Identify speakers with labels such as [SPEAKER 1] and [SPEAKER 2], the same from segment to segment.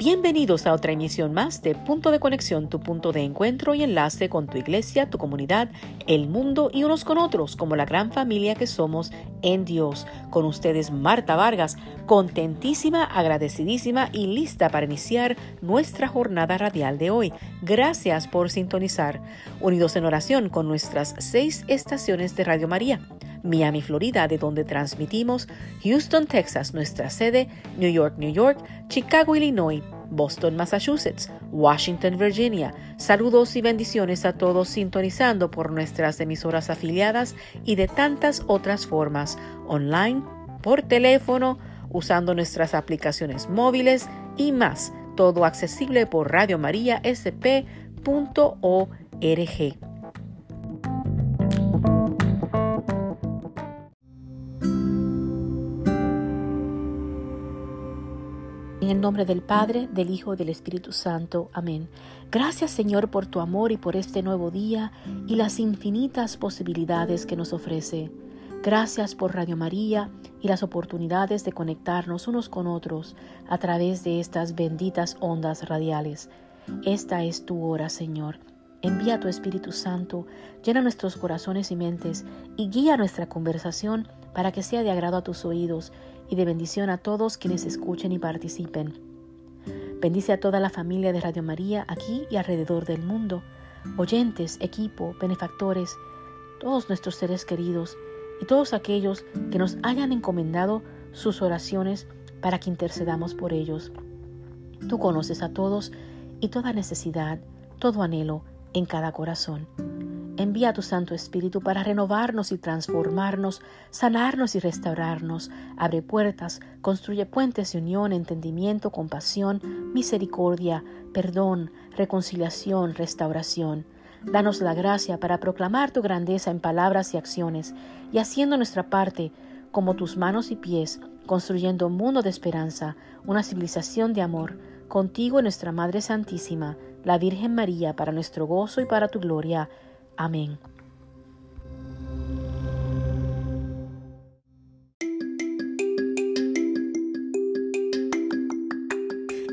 [SPEAKER 1] Bienvenidos a otra emisión más de Punto de Conexión, tu punto de encuentro y enlace con tu iglesia, tu comunidad, el mundo y unos con otros, como la gran familia que somos en Dios. Con ustedes Marta Vargas, contentísima, agradecidísima y lista para iniciar nuestra jornada radial de hoy. Gracias por sintonizar. Unidos en oración con nuestras seis estaciones de Radio María. Miami, Florida, de donde transmitimos, Houston, Texas, nuestra sede, New York, New York, Chicago, Illinois, Boston, Massachusetts, Washington, Virginia. Saludos y bendiciones a todos sintonizando por nuestras emisoras afiliadas y de tantas otras formas, online, por teléfono, usando nuestras aplicaciones móviles y más, todo accesible por. En el nombre del Padre, del Hijo y del Espíritu Santo. Amén. Gracias Señor por tu amor y por este nuevo día y las infinitas posibilidades que nos ofrece. Gracias por Radio María y las oportunidades de conectarnos unos con otros a través de estas benditas ondas radiales. Esta es tu hora, Señor. Envía tu Espíritu Santo, llena nuestros corazones y mentes y guía nuestra conversación para que sea de agrado a tus oídos y de bendición a todos quienes escuchen y participen. Bendice a toda la familia de Radio María aquí y alrededor del mundo, oyentes, equipo, benefactores, todos nuestros seres queridos y todos aquellos que nos hayan encomendado sus oraciones para que intercedamos por ellos. Tú conoces a todos y toda necesidad, todo anhelo en cada corazón. Envía tu Santo Espíritu para renovarnos y transformarnos, sanarnos y restaurarnos. Abre puertas, construye puentes de unión, entendimiento, compasión, misericordia, perdón, reconciliación, restauración. Danos la gracia para proclamar tu grandeza en palabras y acciones, y haciendo nuestra parte, como tus manos y pies, construyendo un mundo de esperanza, una civilización de amor, contigo nuestra Madre Santísima, la Virgen María, para nuestro gozo y para tu gloria. Amén.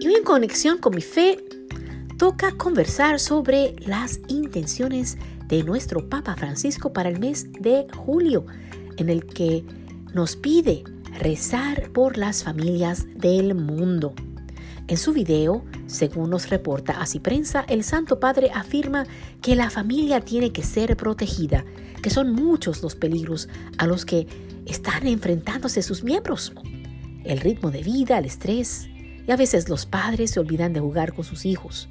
[SPEAKER 1] Y en conexión con mi fe, toca conversar sobre las intenciones de nuestro Papa Francisco para el mes de julio, en el que nos pide rezar por las familias del mundo. En su video, según nos reporta Así Prensa, el Santo Padre afirma que la familia tiene que ser protegida, que son muchos los peligros a los que están enfrentándose sus miembros. El ritmo de vida, el estrés, y a veces los padres se olvidan de jugar con sus hijos.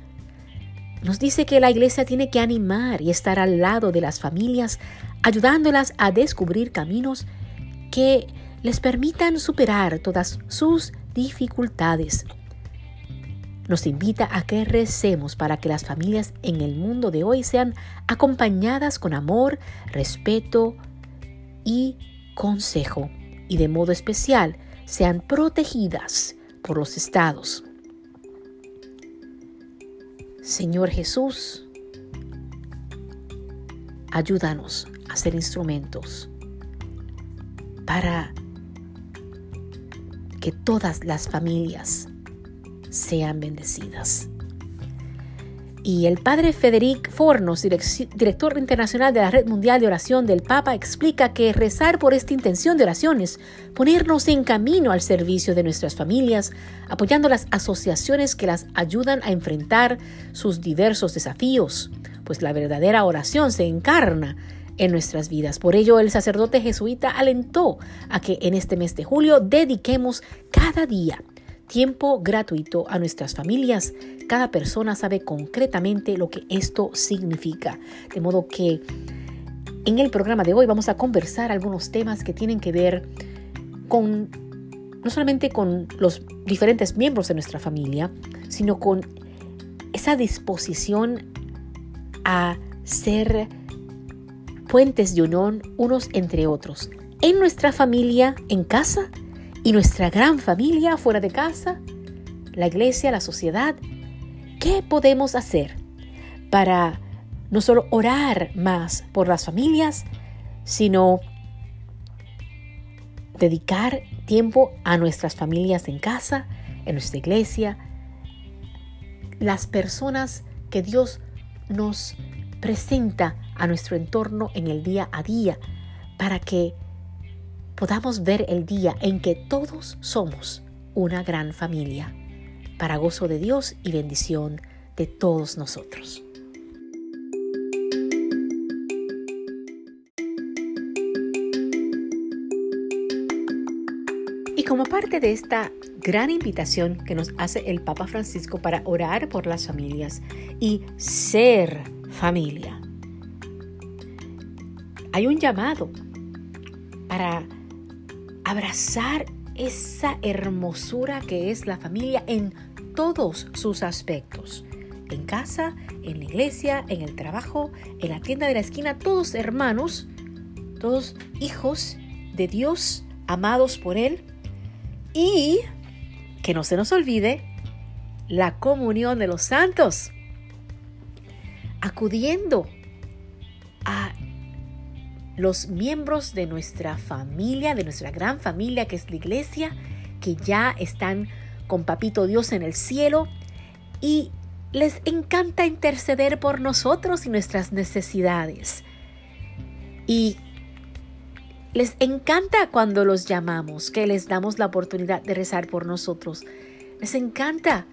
[SPEAKER 1] Nos dice que la iglesia tiene que animar y estar al lado de las familias, ayudándolas a descubrir caminos que les permitan superar todas sus dificultades nos invita a que recemos para que las familias en el mundo de hoy sean acompañadas con amor, respeto y consejo, y de modo especial sean protegidas por los estados. Señor Jesús, ayúdanos a ser instrumentos para que todas las familias sean bendecidas. Y el padre Federic Fornos, director internacional de la Red Mundial de Oración del Papa, explica que rezar por esta intención de oraciones, ponernos en camino al servicio de nuestras familias, apoyando las asociaciones que las ayudan a enfrentar sus diversos desafíos, pues la verdadera oración se encarna en nuestras vidas. Por ello, el sacerdote jesuita alentó a que en este mes de julio dediquemos cada día tiempo gratuito a nuestras familias. Cada persona sabe concretamente lo que esto significa. De modo que en el programa de hoy vamos a conversar algunos temas que tienen que ver con no solamente con los diferentes miembros de nuestra familia, sino con esa disposición a ser puentes de unión unos entre otros, en nuestra familia, en casa y nuestra gran familia fuera de casa, la iglesia, la sociedad, ¿qué podemos hacer para no solo orar más por las familias, sino dedicar tiempo a nuestras familias en casa, en nuestra iglesia, las personas que Dios nos presenta a nuestro entorno en el día a día para que podamos ver el día en que todos somos una gran familia, para gozo de Dios y bendición de todos nosotros. Y como parte de esta gran invitación que nos hace el Papa Francisco para orar por las familias y ser familia, hay un llamado para abrazar esa hermosura que es la familia en todos sus aspectos. En casa, en la iglesia, en el trabajo, en la tienda de la esquina, todos hermanos, todos hijos de Dios, amados por Él. Y que no se nos olvide la comunión de los santos, acudiendo los miembros de nuestra familia, de nuestra gran familia que es la iglesia, que ya están con Papito Dios en el cielo y les encanta interceder por nosotros y nuestras necesidades. Y les encanta cuando los llamamos, que les damos la oportunidad de rezar por nosotros. Les encanta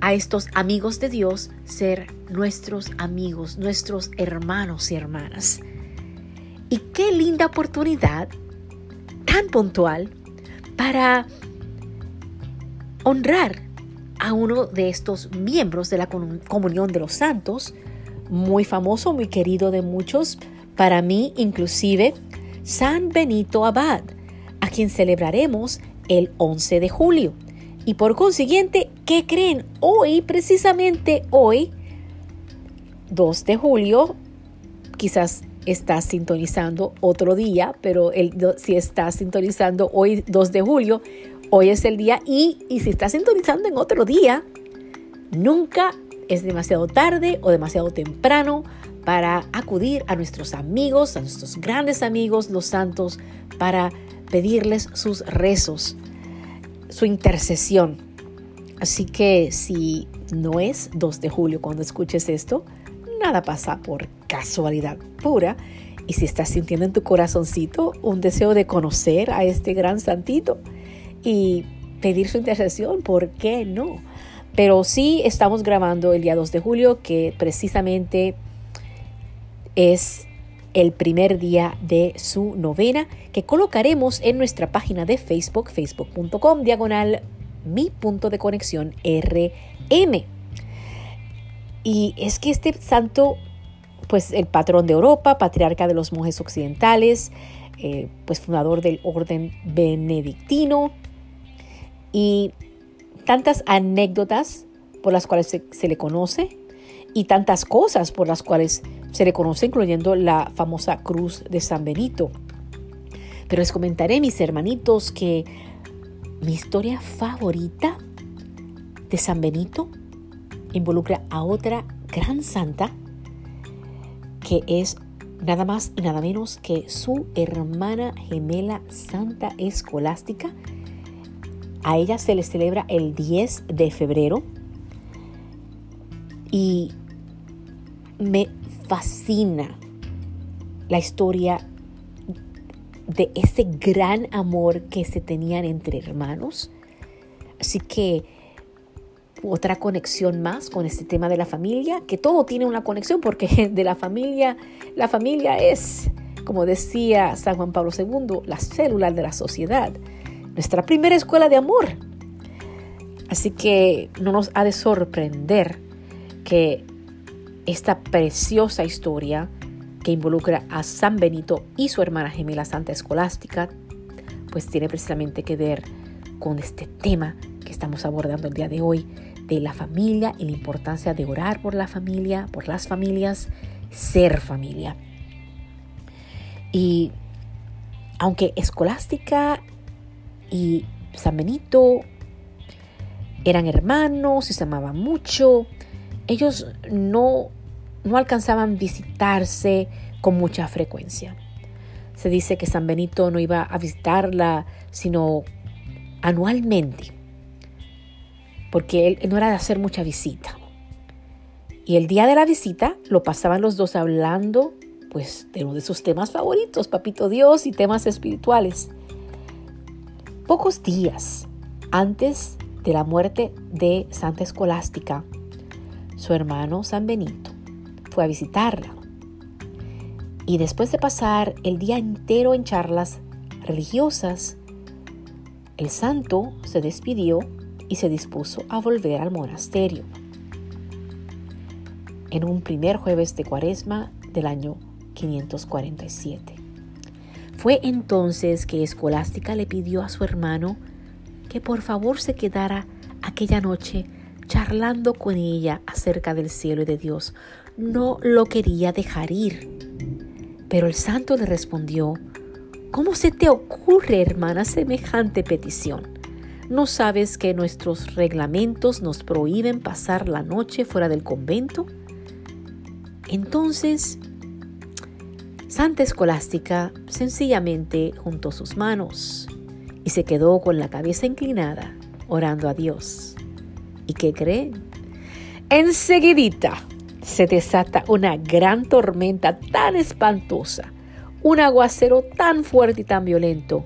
[SPEAKER 1] a estos amigos de Dios ser nuestros amigos, nuestros hermanos y hermanas. Y qué linda oportunidad tan puntual para honrar a uno de estos miembros de la comunión de los santos, muy famoso, muy querido de muchos, para mí inclusive, San Benito Abad, a quien celebraremos el 11 de julio. Y por consiguiente, ¿qué creen? Hoy, precisamente hoy, 2 de julio, quizás estás sintonizando otro día, pero el, si estás sintonizando hoy 2 de julio, hoy es el día y, si estás sintonizando en otro día, nunca es demasiado tarde o demasiado temprano para acudir a nuestros amigos, a nuestros grandes amigos, los santos, para pedirles sus rezos, su intercesión. Así que si no es 2 de julio cuando escuches esto, nada pasa por casualidad pura. Y si estás sintiendo en tu corazoncito un deseo de conocer a este gran santito y pedir su intercesión, ¿por qué no? Pero sí estamos grabando el día 2 de julio, que precisamente es el primer día de su novena, que colocaremos en nuestra página de Facebook, facebook.com, diagonal mi punto de conexión RM. Y es que este santo, pues el patrón de Europa, patriarca de los monjes occidentales, eh, pues fundador del orden benedictino y tantas anécdotas por las cuales se, se le conoce y tantas cosas por las cuales se le conoce, incluyendo la famosa cruz de San Benito. Pero les comentaré, mis hermanitos, que mi historia favorita de San Benito involucra a otra gran santa que es nada más y nada menos que su hermana gemela Santa Escolástica. A ella se le celebra el 10 de febrero y me fascina la historia de ese gran amor que se tenían entre hermanos. Así que otra conexión más con este tema de la familia, que todo tiene una conexión porque de la familia, la familia es, como decía San Juan Pablo II, la célula de la sociedad, nuestra primera escuela de amor. Así que no nos ha de sorprender que esta preciosa historia que involucra a San Benito y su hermana gemela Santa Escolástica, pues tiene precisamente que ver con este tema que estamos abordando el día de hoy, de la familia y la importancia de orar por la familia, por las familias, ser familia. Y aunque Escolástica y San Benito eran hermanos y se amaban mucho, ellos no, no alcanzaban visitarse con mucha frecuencia. Se dice que San Benito no iba a visitarla sino anualmente porque él no era de hacer mucha visita. Y el día de la visita lo pasaban los dos hablando pues de uno de sus temas favoritos, Papito Dios y temas espirituales. Pocos días antes de la muerte de Santa Escolástica, su hermano San Benito fue a visitarla. Y después de pasar el día entero en charlas religiosas, el santo se despidió y se dispuso a volver al monasterio. En un primer jueves de cuaresma del año 547. Fue entonces que Escolástica le pidió a su hermano que por favor se quedara aquella noche charlando con ella acerca del cielo y de Dios. No lo quería dejar ir. Pero el santo le respondió, ¿cómo se te ocurre, hermana, semejante petición? ¿No sabes que nuestros reglamentos nos prohíben pasar la noche fuera del convento? Entonces Santa Escolástica sencillamente juntó sus manos y se quedó con la cabeza inclinada, orando a Dios. ¿Y qué creen? Enseguidita se desata una gran tormenta tan espantosa, un aguacero tan fuerte y tan violento,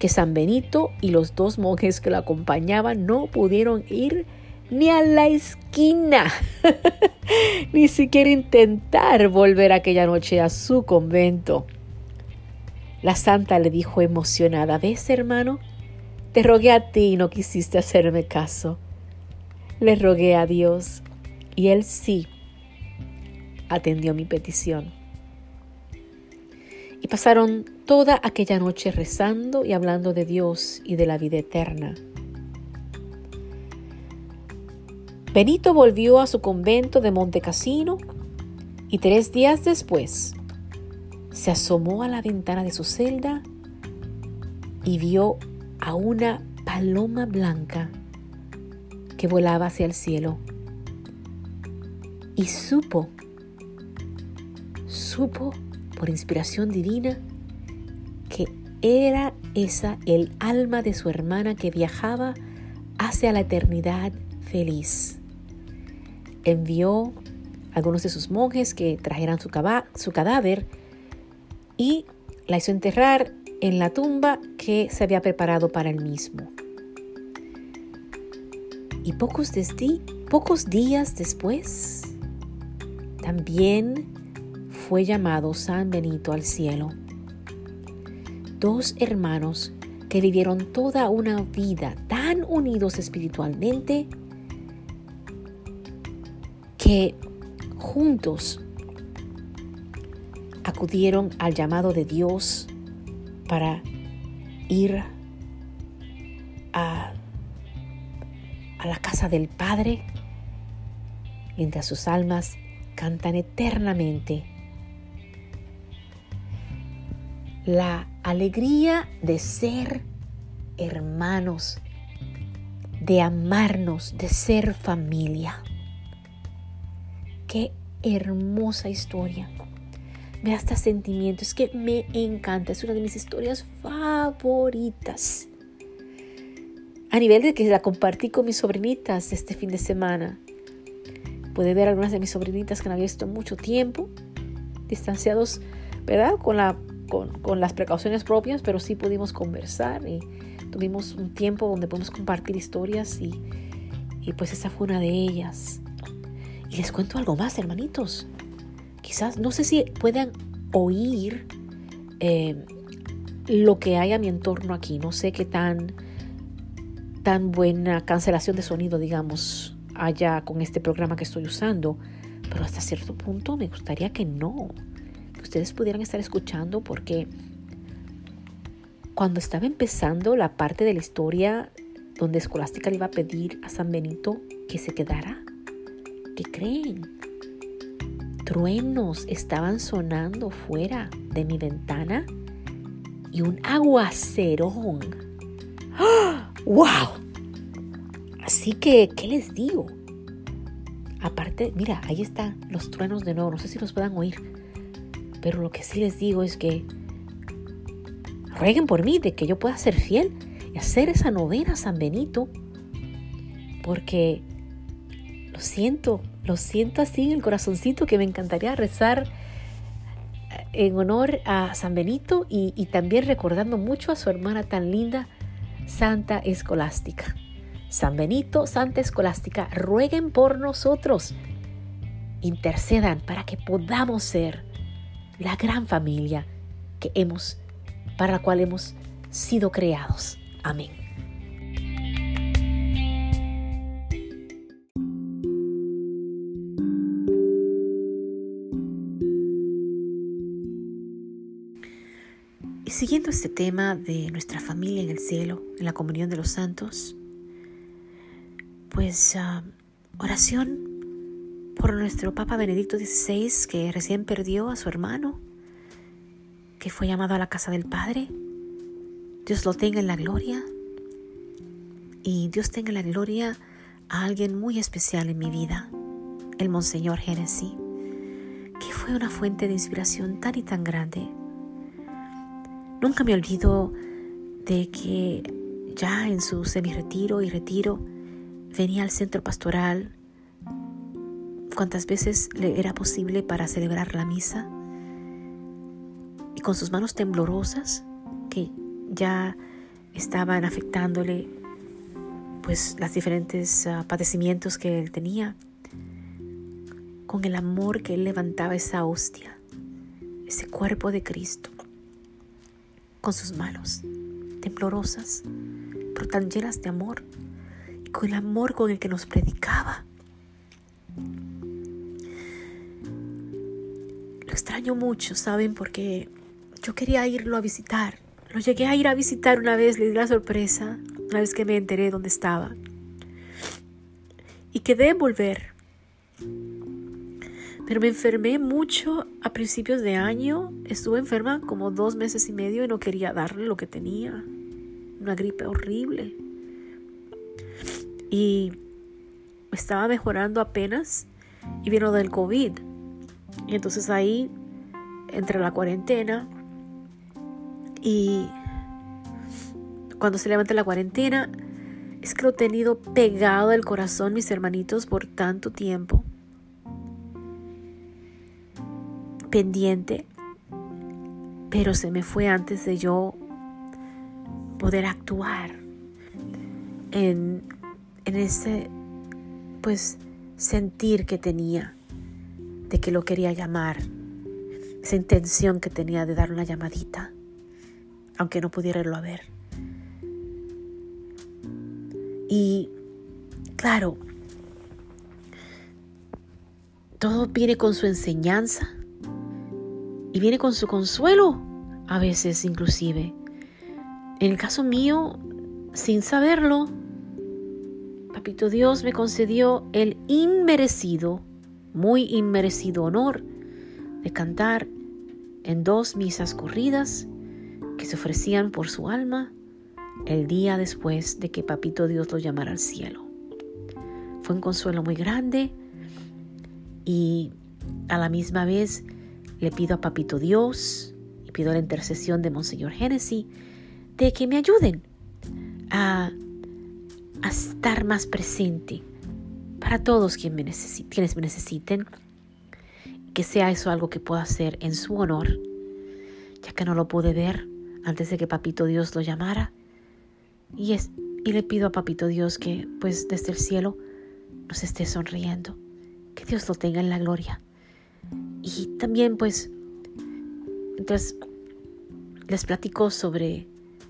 [SPEAKER 1] que San Benito y los dos monjes que lo acompañaban no pudieron ir ni a la esquina, ni siquiera intentar volver aquella noche a su convento. La santa le dijo emocionada, ¿ves hermano? Te rogué a ti y no quisiste hacerme caso. Le rogué a Dios y Él sí atendió mi petición. Pasaron toda aquella noche rezando y hablando de Dios y de la vida eterna. Benito volvió a su convento de Montecassino y tres días después se asomó a la ventana de su celda y vio a una paloma blanca que volaba hacia el cielo. Y supo, supo por inspiración divina que era esa el alma de su hermana que viajaba hacia la eternidad feliz envió a algunos de sus monjes que trajeran su, cadáver y la hizo enterrar en la tumba que se había preparado para él mismo. Y pocos días después, también fue llamado San Benito al cielo. Dos hermanos que vivieron toda una vida tan unidos espiritualmente que juntos acudieron al llamado de Dios para ir a, a la casa del Padre, mientras sus almas cantan eternamente. La alegría de ser hermanos, de amarnos, de ser familia. Qué hermosa historia. Me da hasta sentimiento. Es que me encanta. Es una de mis historias favoritas. A nivel de que la compartí con mis sobrinitas este fin de semana. Pude ver algunas de mis sobrinitas que no había visto mucho tiempo. Distanciados, ¿verdad? Con, la, con, las precauciones propias, pero sí pudimos conversar y tuvimos un tiempo donde pudimos compartir historias y, y pues esa fue una de ellas. Y les cuento algo más, hermanitos. Quizás, no sé si puedan oír eh, lo que hay a mi entorno aquí. No sé qué tan, tan buena cancelación de sonido, digamos, haya con este programa que estoy usando. Pero hasta cierto punto me gustaría que no. Ustedes pudieran estar escuchando porque cuando estaba empezando la parte de la historia donde Escolástica le iba a pedir a San Benito que se quedara, creen? Truenos estaban sonando fuera de mi ventana y un aguacerón. ¡Wow! Así que, ¿qué les digo? Aparte, mira, ahí están los truenos de nuevo. No sé si los puedan oír. Pero lo que sí les digo es que rueguen por mí de que yo pueda ser fiel y hacer esa novena San Benito porque lo siento, lo siento así en el corazoncito que me encantaría rezar en honor a San Benito y, y también recordando mucho a su hermana tan linda, Santa Escolástica. San Benito, Santa Escolástica, rueguen por nosotros, intercedan para que podamos ser la gran familia que hemos, para la cual hemos sido creados. Amén. Y siguiendo este tema de nuestra familia en el cielo, en la comunión de los santos, pues ah, oración por nuestro Papa Benedicto XVI que recién perdió a su hermano, que fue llamado a la casa del Padre. Dios lo tenga en la gloria y Dios tenga en la gloria a alguien muy especial en mi vida, el Monseñor Génesis, que fue una fuente de inspiración tan y tan grande. Nunca me olvido de que ya en su semi-retiro y retiro venía al centro pastoral cuantas veces le era posible para celebrar la misa y con sus manos temblorosas que ya estaban afectándole pues los diferentes ah, padecimientos que él tenía con el amor que él levantaba esa hostia ese cuerpo de Cristo con sus manos temblorosas pero tan llenas de amor con el amor con el que nos predicaba. Lo extraño mucho, ¿saben? Porque yo quería irlo a visitar. Lo llegué a ir a visitar una vez, le di la sorpresa, una vez que me enteré dónde estaba. Y quedé en volver. Pero me enfermé mucho a principios de año. Estuve enferma como dos meses y medio y no quería darle lo que tenía. Una gripe horrible y estaba mejorando apenas y vino del COVID. Y entonces ahí, entre la cuarentena y cuando se levanta la cuarentena, es que lo he tenido pegado al corazón, mis hermanitos, por tanto tiempo. Pendiente. Pero se me fue antes de yo poder actuar en en ese pues sentir que tenía de que lo quería llamar, esa intención que tenía de dar una llamadita, aunque no pudiera irlo a ver. Y claro, todo viene con su enseñanza y viene con su consuelo, a veces inclusive. En el caso mío, sin saberlo, Papito Dios me concedió el inmerecido, muy inmerecido honor de cantar en dos misas corridas que se ofrecían por su alma el día después de que Papito Dios lo llamara al cielo. Fue un consuelo muy grande y a la misma vez le pido a Papito Dios y pido la intercesión de Monseñor Génesis de que me ayuden a a estar más presente para todos quienes me, necesiten, que sea eso algo que pueda hacer en su honor, ya que no lo pude ver antes de que Papito Dios lo llamara. Y, es, y le pido a Papito Dios que pues desde el cielo nos esté sonriendo, que Dios lo tenga en la gloria. Y también pues, entonces les platico sobre,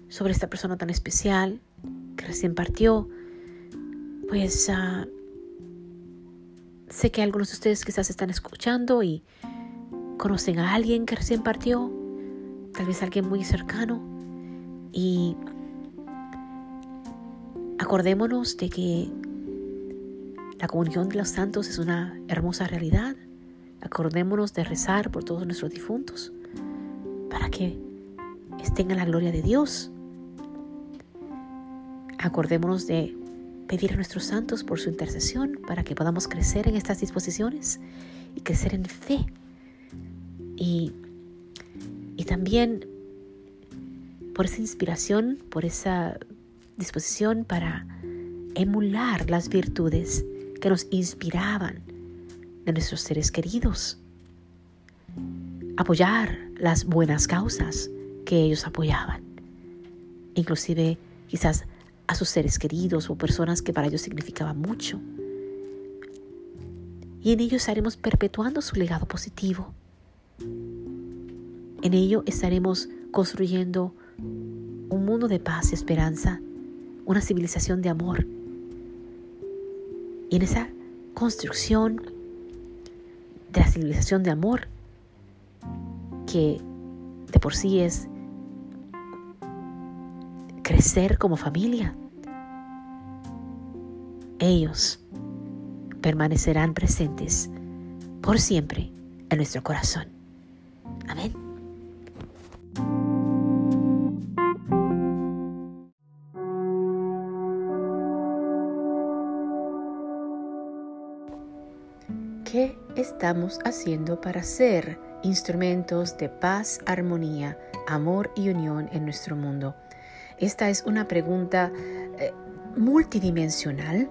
[SPEAKER 1] sobre esta persona tan especial que recién partió, pues ah, sé que algunos de ustedes quizás están escuchando y conocen a alguien que recién partió, tal vez alguien muy cercano. Y acordémonos de que la comunión de los santos es una hermosa realidad. Acordémonos de rezar por todos nuestros difuntos para que estén en la gloria de Dios. Acordémonos de pedir a nuestros santos por su intercesión para que podamos crecer en estas disposiciones y crecer en fe. Y, y también por esa inspiración, por esa disposición para emular las virtudes que nos inspiraban de nuestros seres queridos, apoyar las buenas causas que ellos apoyaban, inclusive quizás a sus seres queridos o personas que para ellos significaban mucho. Y en ello estaremos perpetuando su legado positivo. En ello estaremos construyendo un mundo de paz y esperanza, una civilización de amor. Y en esa construcción de la civilización de amor, que de por sí es crecer como familia, ellos permanecerán presentes por siempre en nuestro corazón. Amén. ¿Qué estamos haciendo para ser instrumentos de paz, armonía, amor y unión en nuestro mundo? Esta es una pregunta eh, multidimensional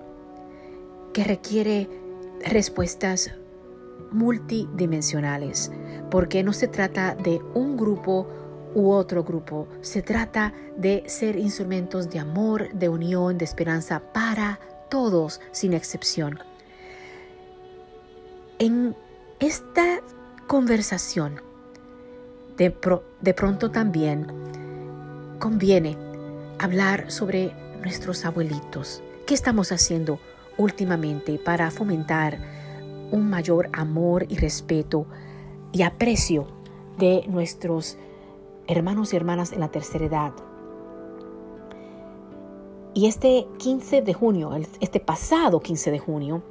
[SPEAKER 1] que requiere respuestas multidimensionales, porque no se trata de un grupo u otro grupo, se trata de ser instrumentos de amor, de unión, de esperanza para todos sin excepción. En esta conversación, de, pronto también conviene hablar sobre nuestros abuelitos. ¿Qué estamos haciendo últimamente para fomentar un mayor amor y respeto y aprecio de nuestros hermanos y hermanas en la tercera edad? Y este 15 de junio, este pasado 15 de junio,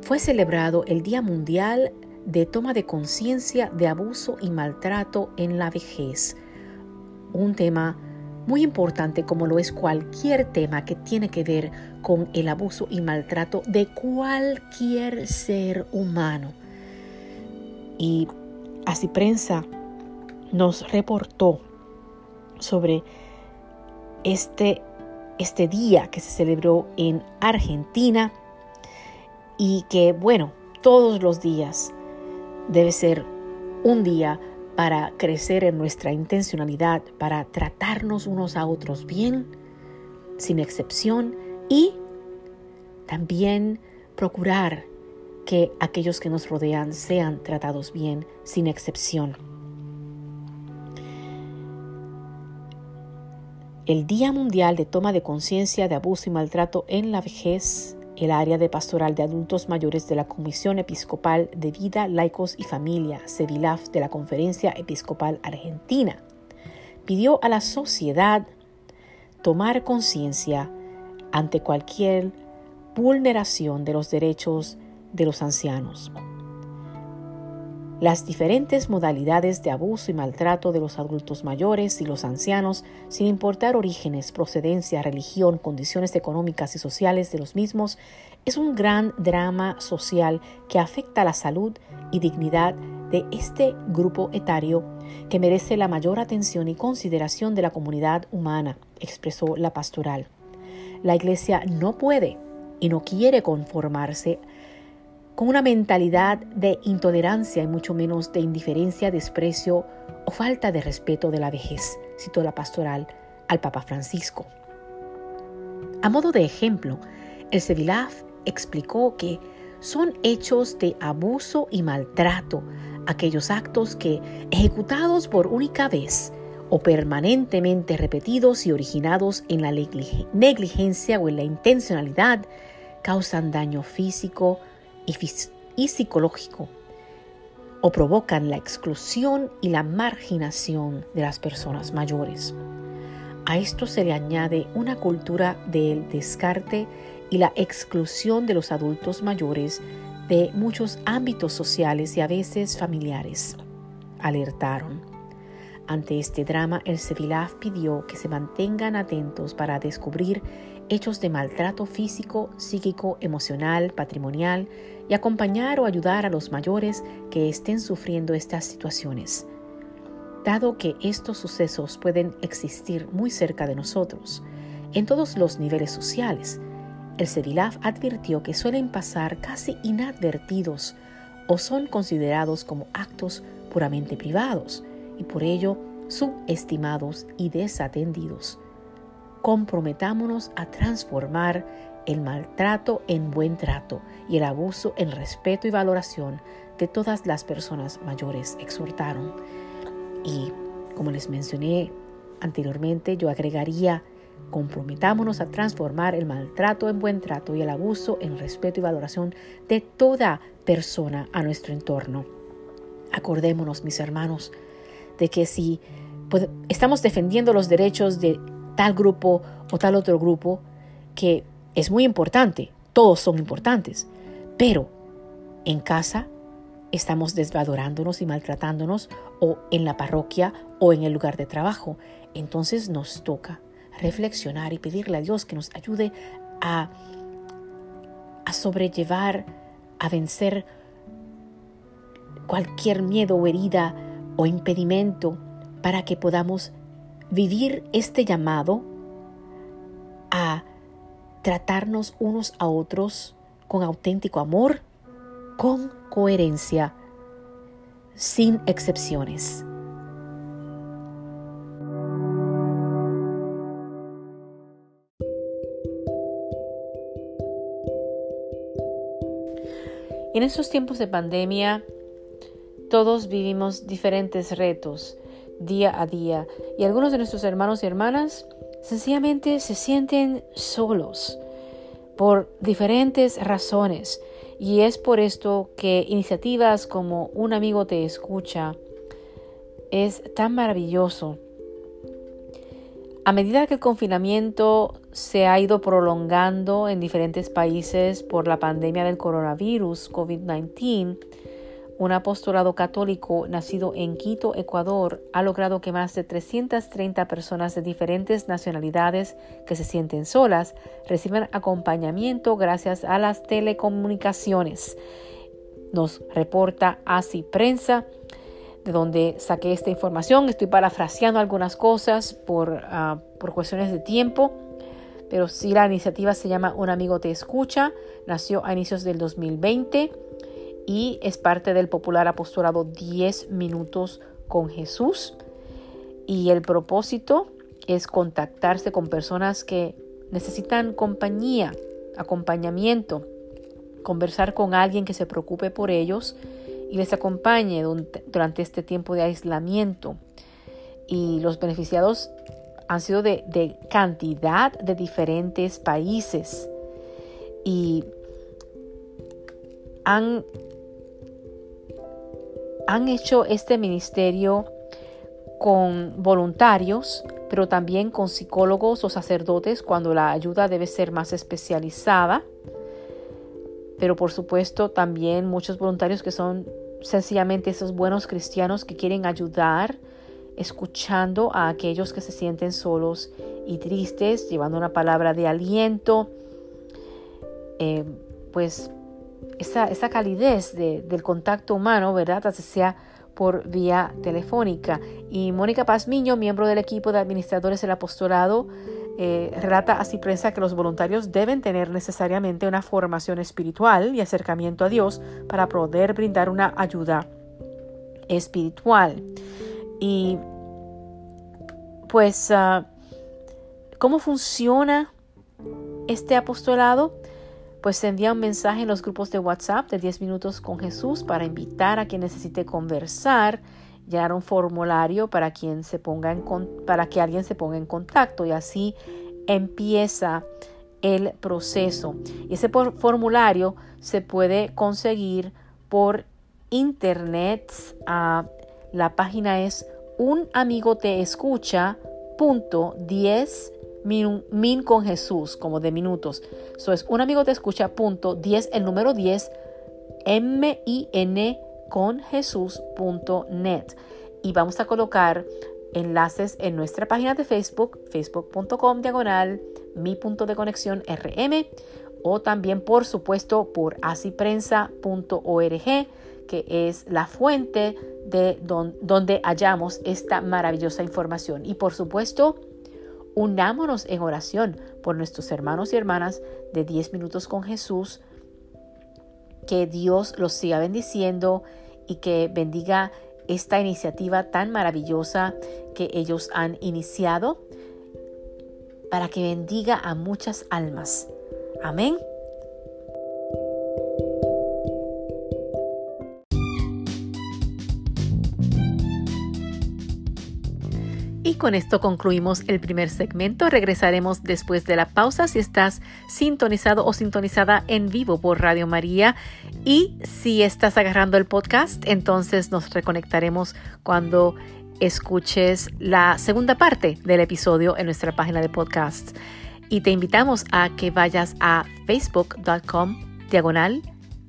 [SPEAKER 1] fue celebrado el Día Mundial de Toma de Conciencia de Abuso y Maltrato en la Vejez, un tema muy importante como lo es cualquier tema que tiene que ver con el abuso y maltrato de cualquier ser humano. Y así prensa nos reportó sobre este, este día que se celebró en Argentina y que, bueno, todos los días debe ser un día para crecer en nuestra intencionalidad, para tratarnos unos a otros bien, sin excepción, y también procurar que aquellos que nos rodean sean tratados bien, sin excepción. El Día Mundial de Toma de Conciencia de Abuso y Maltrato en la Vejez el área de pastoral de adultos mayores de la Comisión Episcopal de Vida, Laicos y Familia, CEVILAF de la Conferencia Episcopal Argentina, pidió a la sociedad tomar conciencia ante cualquier vulneración de los derechos de los ancianos. Las diferentes modalidades de abuso y maltrato de los adultos mayores y los ancianos, sin importar orígenes, procedencia, religión, condiciones económicas y sociales de los mismos, es un gran drama social que afecta la salud y dignidad de este grupo etario que merece la mayor atención y consideración de la comunidad humana, expresó la pastoral. La Iglesia no puede y no quiere conformarse con una mentalidad de intolerancia y mucho menos de indiferencia, desprecio o falta de respeto de la vejez, citó la pastoral al Papa Francisco. A modo de ejemplo, el Sevilaf explicó que son hechos de abuso y maltrato aquellos actos que, ejecutados por única vez o permanentemente repetidos y originados en la negligencia o en la intencionalidad, causan daño físico, y, psicológico o provocan la exclusión y la marginación de las personas mayores. A esto se le añade una cultura del descarte y la exclusión de los adultos mayores de muchos ámbitos sociales y a veces familiares. Alertaron. Ante este drama, el Sevilaf pidió que se mantengan atentos para descubrir hechos de maltrato físico, psíquico, emocional, patrimonial y acompañar o ayudar a los mayores que estén sufriendo estas situaciones. Dado que estos sucesos pueden existir muy cerca de nosotros, en todos los niveles sociales. El CEDILAF advirtió que suelen pasar casi inadvertidos o son considerados como actos puramente privados y por ello subestimados y desatendidos. Comprometámonos a transformar el maltrato en buen trato y el abuso en respeto y valoración de todas las personas mayores, exhortaron. Y como les mencioné anteriormente, yo agregaría, comprometámonos a transformar el maltrato en buen trato y el abuso en respeto y valoración de toda persona a nuestro entorno. Acordémonos, mis hermanos, de que si pues, estamos defendiendo los derechos de tal grupo o tal otro grupo, que es muy importante, todos son importantes, pero en casa estamos desvalorándonos y maltratándonos o en la parroquia o en el lugar de trabajo. Entonces nos toca reflexionar y pedirle a Dios que nos ayude a, a sobrellevar, a vencer cualquier miedo o herida o impedimento para que podamos vivir este llamado a tratarnos unos a otros con auténtico amor, con coherencia, sin excepciones. En estos tiempos de pandemia, todos vivimos diferentes retos día a día y algunos de nuestros hermanos y hermanas sencillamente se sienten solos por diferentes razones y es por esto que iniciativas como Un amigo te escucha es tan maravilloso. A medida que el confinamiento se ha ido prolongando en diferentes países por la pandemia del coronavirus COVID-19, un apostolado católico nacido en Quito, Ecuador, ha logrado que más de 330 personas de diferentes nacionalidades que se sienten solas reciban acompañamiento gracias a las telecomunicaciones. Nos reporta ASI Prensa, de donde saqué esta información. Estoy parafraseando algunas cosas por, ah, por cuestiones de tiempo, pero sí la iniciativa se llama Un amigo te escucha. Nació a inicios del 2020 y es parte del popular apostolado 10 minutos con Jesús. Y el propósito es contactarse con personas que necesitan compañía, acompañamiento, conversar con alguien que se preocupe por ellos y les acompañe durante este tiempo de aislamiento. Y los beneficiados han sido de, cantidad de diferentes países y han han hecho este ministerio con voluntarios, pero también con psicólogos o sacerdotes cuando la ayuda debe ser más especializada. Pero por supuesto también muchos voluntarios que son sencillamente esos buenos cristianos que quieren ayudar, escuchando a aquellos que se sienten solos y tristes, llevando una palabra de aliento, eh, pues esa, calidez del contacto humano, ¿verdad? Así sea por vía telefónica. Y Mónica Pazmiño, miembro del equipo de administradores del apostolado, eh, relata así prensa que los voluntarios deben tener necesariamente una formación espiritual y acercamiento a Dios para poder brindar una ayuda espiritual. Y pues, ah, ¿cómo funciona este apostolado? pues envía un mensaje en los grupos de WhatsApp de 10 minutos con Jesús para invitar a quien necesite conversar, llenar un formulario para, quien se ponga para que alguien se ponga en contacto y así empieza el proceso. Y ese formulario se puede conseguir por internet. Ah, la página es unamigoteescucha.10 min, con Jesús, como de minutos. Eso es, un amigo te escucha, punto, 10, el número 10, Minconjesús.net. con Jesús.net. Y vamos a colocar enlaces en nuestra página de Facebook, facebook.com diagonal mi punto de conexión RM o también por supuesto por asiprensa.org que es la fuente de don, donde hallamos esta maravillosa información y por supuesto unámonos en oración por nuestros hermanos y hermanas de 10 minutos con Jesús. Que Dios los siga bendiciendo y que bendiga esta iniciativa tan maravillosa que ellos han iniciado para que bendiga a muchas almas. Amén. Y con esto concluimos el primer segmento. Regresaremos después de la pausa si estás sintonizado o sintonizada en vivo por Radio María. Y si estás agarrando el podcast, entonces nos reconectaremos cuando escuches la segunda parte del episodio en nuestra página de podcast. Y te invitamos a que vayas a facebook.com diagonal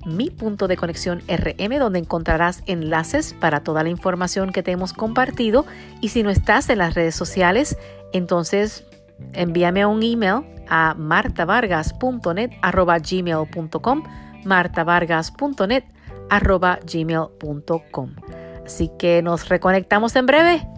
[SPEAKER 1] mi punto de conexión RM, donde encontrarás enlaces para toda la información que te hemos compartido. Y si no estás en las redes sociales, entonces envíame un email a martavargas.net arroba gmail.com martavargas.net arroba gmail.com Así que nos reconectamos en breve.